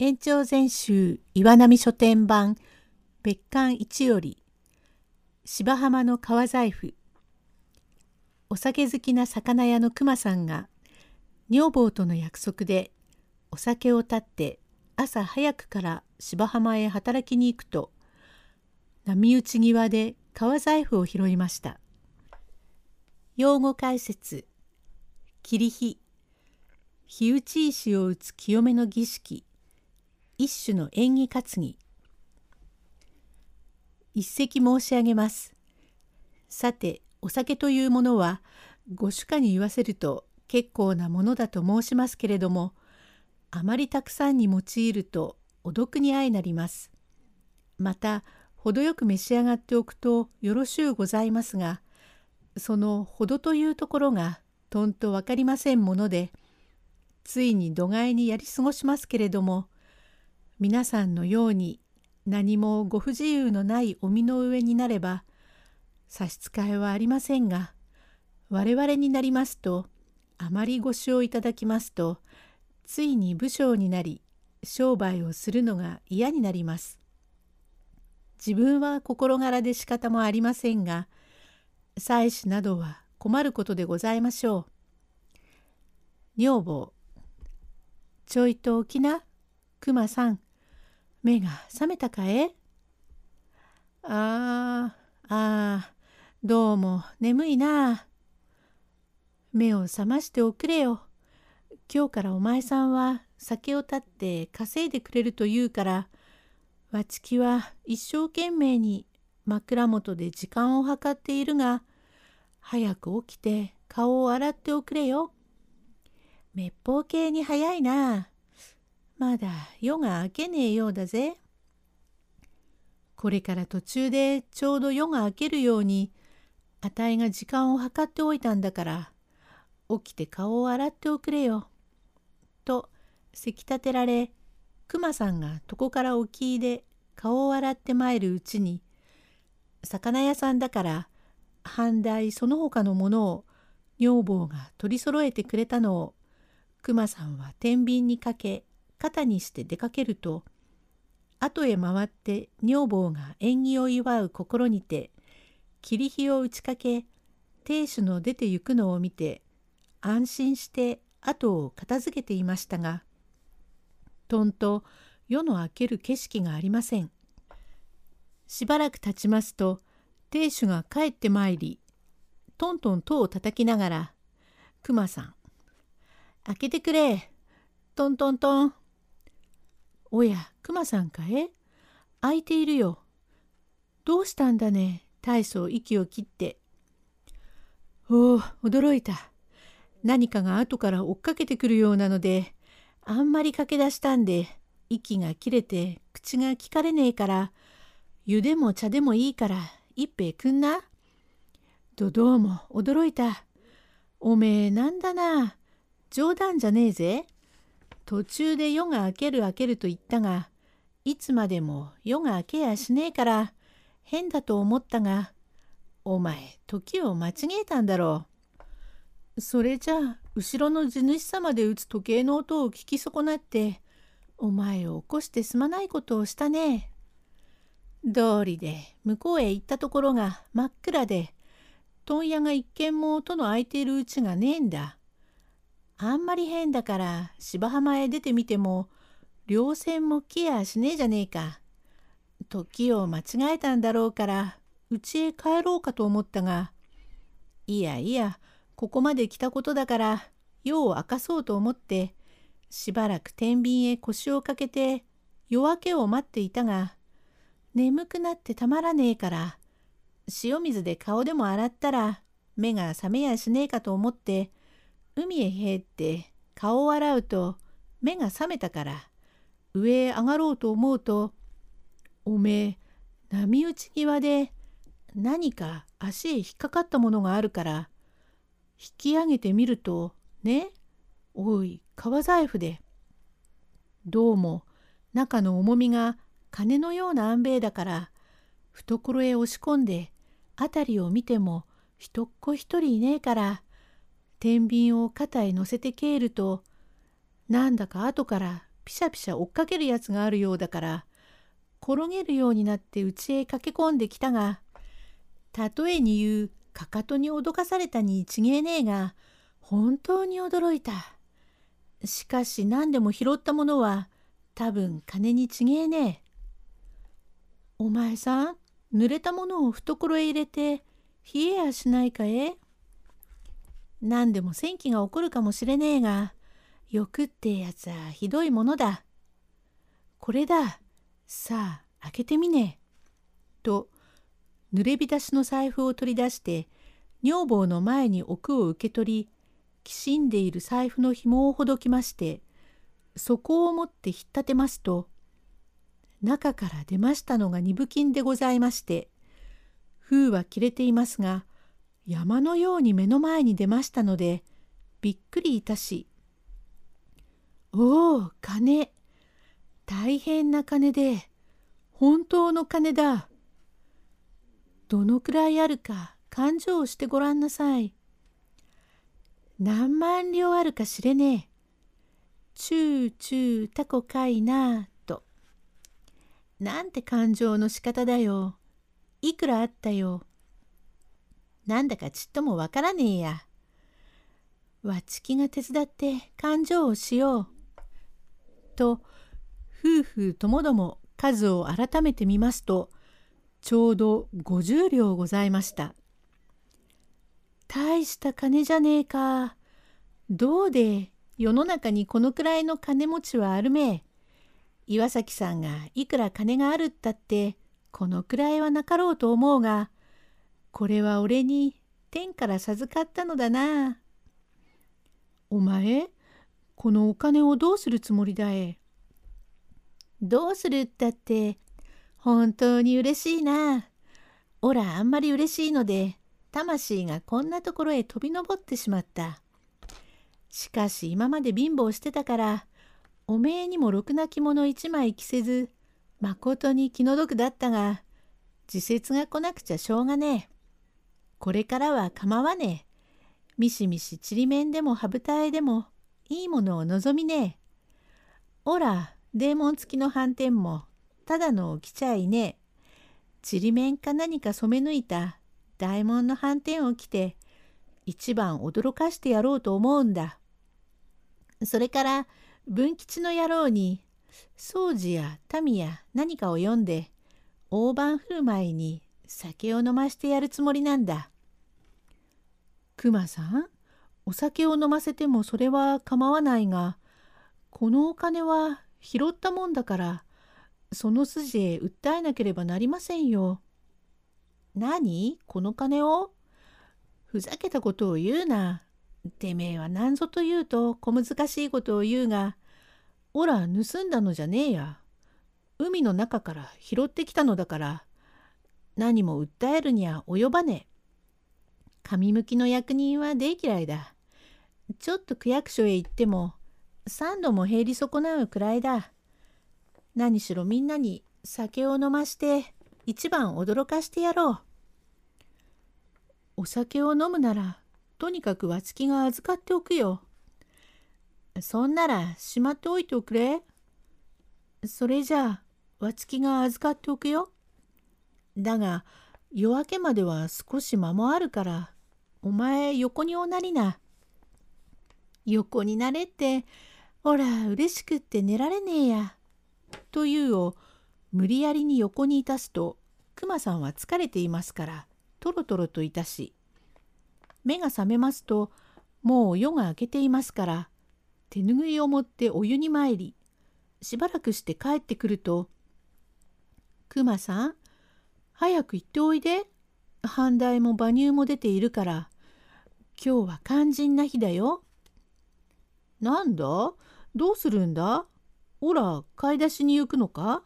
延長全集岩波書店版別館一より芝浜の革財布お酒好きな魚屋の熊さんが女房との約束でお酒を断って朝早くから芝浜へ働きに行くと波打ち際で革財布を拾いました。用語解説切り火火打ち石を打つ清めの儀式一種の縁起担ぎ一席申し上げます。さてお酒というものはご主家に言わせると結構なものだと申しますけれどもあまりたくさんに用いるとお毒に相なります。また程よく召し上がっておくとよろしゅうございますがその程というところがとんと分かりませんものでついに度外にやり過ごしますけれども皆さんのように何もご不自由のないお身の上になれば差し支えはありませんが我々になりますとあまりご使用いただきますとついに武将になり商売をするのが嫌になります。自分は心柄で仕方もありませんが妻子などは困ることでございましょう。女房、ちょいと起きな、熊さん、目が覚めたかえああ、ああ、どうも眠いな。目を覚ましておくれよ。今日からお前さんは酒を断って稼いでくれると言うから、わちきは一生懸命に枕元で時間を計っているが、早く起きて顔を洗っておくれよ。滅法系に早いな。まだ夜が明けねえようだぜ。これから途中でちょうど夜が明けるように、あたいが時間を計っておいたんだから、起きて顔を洗っておくれよ。と、せき立てられ、熊さんが床から沖いで顔を洗って参るうちに、魚屋さんだから、半台その他のものを女房が取り揃えてくれたのを熊さんは天秤にかけ肩にして出かけると後へ回って女房が縁起を祝う心にて霧火を打ちかけ亭主の出て行くのを見て安心して後を片付けていましたがとんと夜の明ける景色がありません。しばらく経ちますと亭主が帰ってまいり、トントン戸を叩きながら、くまさん、開けてくれ、トントントン。おや、くまさんかえ開いているよ。どうしたんだね、大層息を切って。おお、驚いた。何かが後から追っかけてくるようなので、あんまり駆け出したんで、息が切れて口が聞かれねえから、湯でも茶でもいいから一平くんな。どどうも驚いた。おめえなんだな？冗談じゃねえぜ。途中で夜が明ける明けると言ったが、いつまでも夜が明けやしねえから変だと思ったが、お前時を間違えたんだろう。それじゃあ後ろの地主様で打つ時計の音を聞き損なってお前を起こしてすまないことをしたね。道理で向こうへ行ったところが真っ暗で問屋が一軒も音の開いているうちがねえんだ。あんまり変だから芝浜へ出てみても稜線も来やしねえじゃねえか。時を間違えたんだろうから家へ帰ろうかと思ったがいやいやここまで来たことだから夜を明かそうと思ってしばらく天秤へ腰をかけて夜明けを待っていたが眠くなってたまらねえから、塩水で顔でも洗ったら目が覚めやしねえかと思って、海へ入って顔を洗うと目が覚めたから、上へ上がろうと思うと、おめえ、波打ち際で何か足へ引っかかったものがあるから、引き上げてみると、ね、おい、革財布で。どうも中の重みが金のような安兵衛だから懐へ押し込んで辺りを見ても人っ子一人いねえから天秤を肩へ乗せて帰るとなんだか後からピシャピシャ追っかけるやつがあるようだから転げるようになって家へ駆け込んできたが例えに言うかかとに脅かされたにちげえねえが本当に驚いた。しかし何でも拾ったものは多分金にちげえねえ。お前さん濡れたものを懐へ入れて冷えやしないかえ？何でも戦気が起こるかもしれねえが欲ってやつはひどいものだ。これだ。さあ開けてみねえ。と濡れ浸しの財布を取り出して女房の前に奥を受け取りきしんでいる財布の紐をほどきましてそこを持って引っ立てますと中から出ましたのが二分金でございまして封は切れていますが山のように目の前に出ましたのでびっくりいたし「おお金大変な金で本当の金だどのくらいあるか勘定をしてごらんなさい。何万両あるか知れねえ。チューチュータコかいなと。なんて勘定の仕方だよ。いくらあったよ。なんだかちっともわからねえや。わちきが手伝って勘定をしよう。と夫婦ともども数を改めてみますとちょうど50両ございました。大した金じゃねえか。どうで世の中にこのくらいの金持ちはあるめ岩崎さんがいくら金があるったってこのくらいはなかろうと思うがこれは俺に天から授かったのだな。お前このお金をどうするつもりだえどうするったって本当に嬉しいな。おらあんまり嬉しいので魂がこんなところへ飛び登ってしまった。しかし今まで貧乏してたからおめえにもろくな着物一枚着せずまことに気の毒だったが時節が来なくちゃしょうがねえ。これからは構わねえ。みしみしちりめんでも羽二重でもいいものを望みねえ。おら、デーモン付きの斑点もただのを着ちゃいねえ。ちりめんか何か染め抜いた大門の斑点を着て一番驚かしてやろうと思うんだ。それから文吉の野郎に掃除や民や何かを読んで大盤振る舞いに酒を飲ましてやるつもりなんだ。熊さんお酒を飲ませてもそれは構わないがこのお金は拾ったもんだからその筋へ訴えなければなりませんよ。何？この金を？ふざけたことを言うな。てめえは何ぞと言うと小難しいことを言うが、おら盗んだのじゃねえや。海の中から拾ってきたのだから、何も訴えるには及ばねえ。神向きの役人は大嫌いだ。ちょっと区役所へ行っても、三度も減り損なうくらいだ。何しろみんなに酒を飲まして一番驚かしてやろう。お酒を飲むならとにかくわつきが預かっておくよ。そんならしまっておいておくれ。それじゃあわつきが預かっておくよ。だが夜明けまでは少し間もあるからお前横におなりな。横になれってほら嬉しくって寝られねえや。というを無理やりに横にいたすとクマさんは疲れていますからとろとろといたし目が覚めますともう夜が明けていますから手ぬぐいを持ってお湯に参りしばらくして帰ってくると「くまさん早く行っておいで半台も馬乳も出ているから今日は肝心な日だよ」。なんだ？どうするんだ？おら買い出しに行くのか？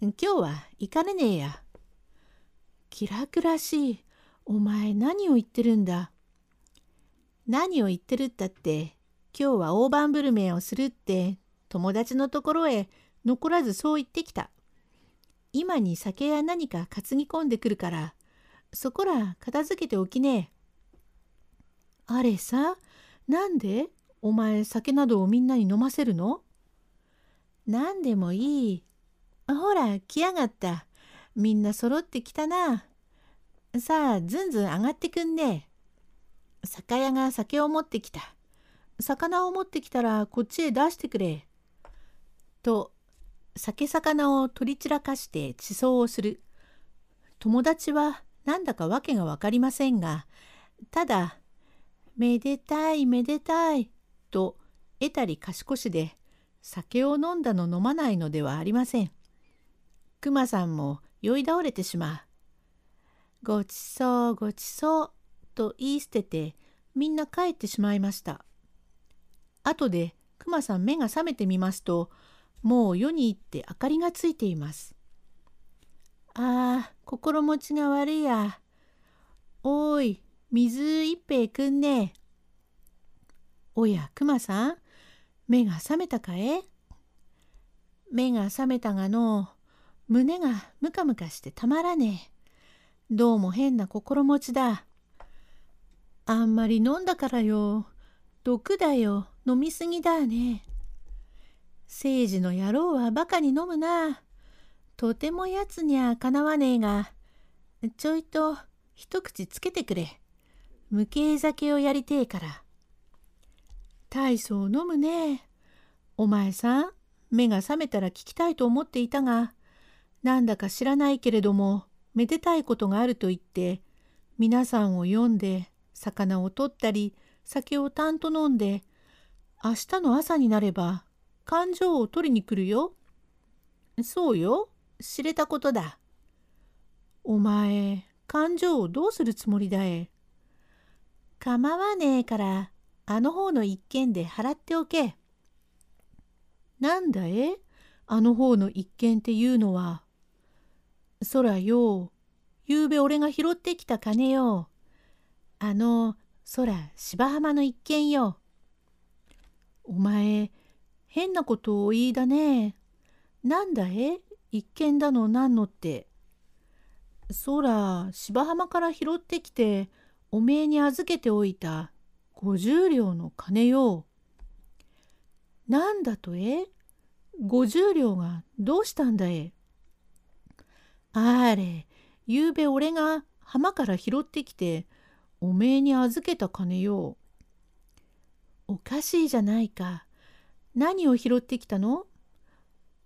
今日は行かれねえや。気楽らしい。お前何を言ってるんだ？何を言ってるったって今日は大盤振る舞いをするって友達のところへ残らずそう言ってきた。今に酒や何か担ぎ込んでくるからそこら片付けておきねえ。あれさなんでお前酒などをみんなに飲ませるの？何でもいい。ほら、来やがった。みんな揃ってきたな。さあ、ずんずん上がってくんね。酒屋が酒を持ってきた。魚を持ってきたらこっちへ出してくれ。と、酒魚を取り散らかして地層をする。友達はなんだかわけがわかりませんが、ただ、めでたいめでたいと得たり賢しで酒を飲んだの飲まないのではありません。熊さんも酔い倒れてしまう。ごちそうごちそうと言い捨ててみんな帰ってしまいました。後で熊さん目が覚めてみますともう夜に行って明かりがついています。ああ心持ちが悪いや。おい水一杯くんねおや熊さん目が覚めたかえ目が覚めたがの胸がムカムカしてたまらねえ。どうも変な心持ちだ。あんまり飲んだからよ。毒だよ。飲みすぎだね。聖治の野郎はバカに飲むな。とてもやつにゃかなわねえが、ちょいと一口つけてくれ。無形酒をやりてえから。大層飲むね。お前さん、目が覚めたら聞きたいと思っていたが、なんだか知らないけれども、めでたいことがあると言って、皆さんを呼んで、魚を取ったり、酒をたんと飲んで、明日の朝になれば、勘定を取りに来るよ。そうよ、知れたことだ。お前、勘定をどうするつもりだえ。構わねえから、あの方の一件で払っておけ。なんだえあの方の一件っていうのは。そらよ、ゆうべ俺が拾ってきた金よ。あの、そら芝浜の一件よ。お前、変なことを言いだね。なんだえ一件だのなんのって。そら、芝浜から拾ってきて、おめえに預けておいた五十両の金よ。なんだとえ？五十両がどうしたんだえあれ、ゆうべ俺が浜から拾ってきて、おめえに預けた金よ。おかしいじゃないか。何を拾ってきたの？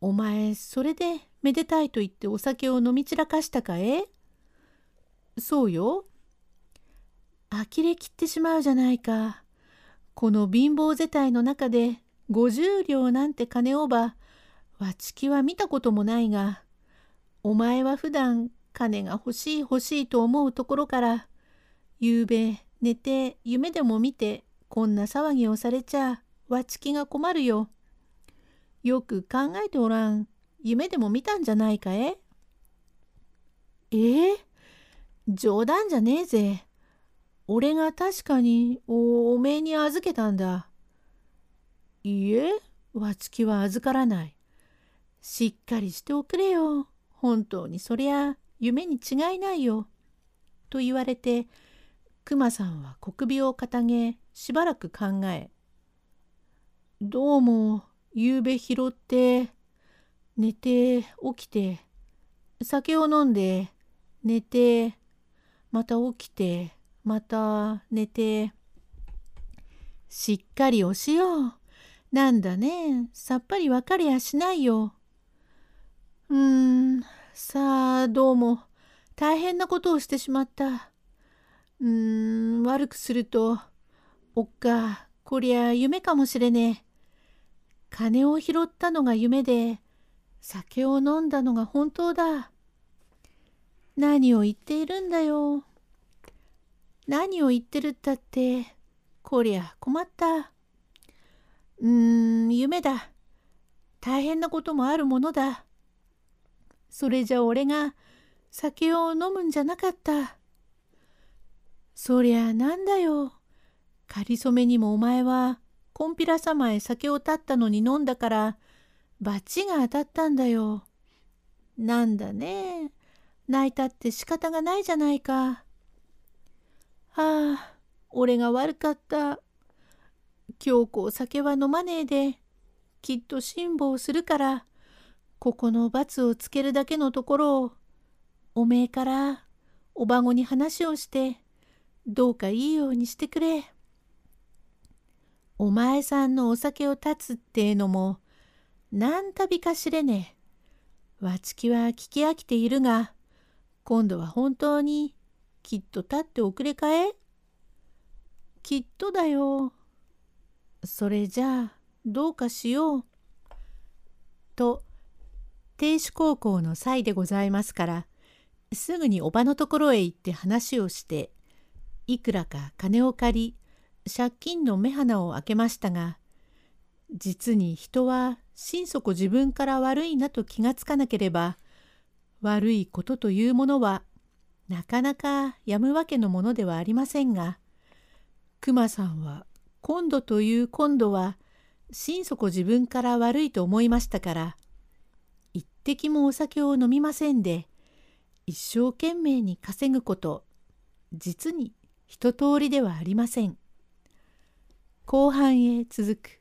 お前、それでめでたいと言ってお酒を飲み散らかしたかえ？そうよ。呆れきってしまうじゃないか。この貧乏世帯の中で50両なんて金をば、わちきは見たこともないが、お前は普段金が欲しい欲しいと思うところから、ゆうべ寝て夢でも見てこんな騒ぎをされちゃわちきが困るよ。よく考えておらん。夢でも見たんじゃないかえ？え？え冗談じゃねえぜ。俺が確かにおおめえに預けたんだ。いいえ、わつきは預からない。しっかりしておくれよ。本当にそりゃ夢に違いないよ。と言われて、熊さんは小首をかたげ、しばらく考え、どうも、ゆうべ拾って、寝て、起きて、酒を飲んで、寝て、また起きて、また寝て。しっかりおしよう。なんだね。さっぱりわかりやしないよ。うーん、さあ、どうも、大変なことをしてしまった。うーん、悪くすると、おっか、こりゃ夢かもしれねえ。金を拾ったのが夢で、酒を飲んだのが本当だ。何を言っているんだよ。何を言ってるったって、こりゃ困った。うーん、夢だ。大変なこともあるものだ。それじゃ俺が酒を飲むんじゃなかった。そりゃなんだよ。かりそめにもお前は、こんぴらさまへ酒を断ったのに飲んだから、罰が当たったんだよ。なんだね。泣いたって仕方がないじゃないか。はあ、俺が悪かった。京子酒は飲まねえで、きっと辛抱するからここの罰をつけるだけのところをおめえからおばごに話をしてどうかいいようにしてくれ。お前さんのお酒を断つってえのも何旅か知れねえ。わちきは聞き飽きているが今度は本当にきっと立っておくれかえ？きっとだよ。それじゃあどうかしよう。と亭主高校の際でございますからすぐにおばのところへ行って話をしていくらか金を借り借金の目鼻を開けましたが実に人は心底自分から悪いなと気がつかなければ悪いことというものはなかなかやむわけのものではありませんが熊さんは今度という今度は心底自分から悪いと思いましたから一滴もお酒を飲みませんで一生懸命に稼ぐこと実に一通りではありません。後半へ続く。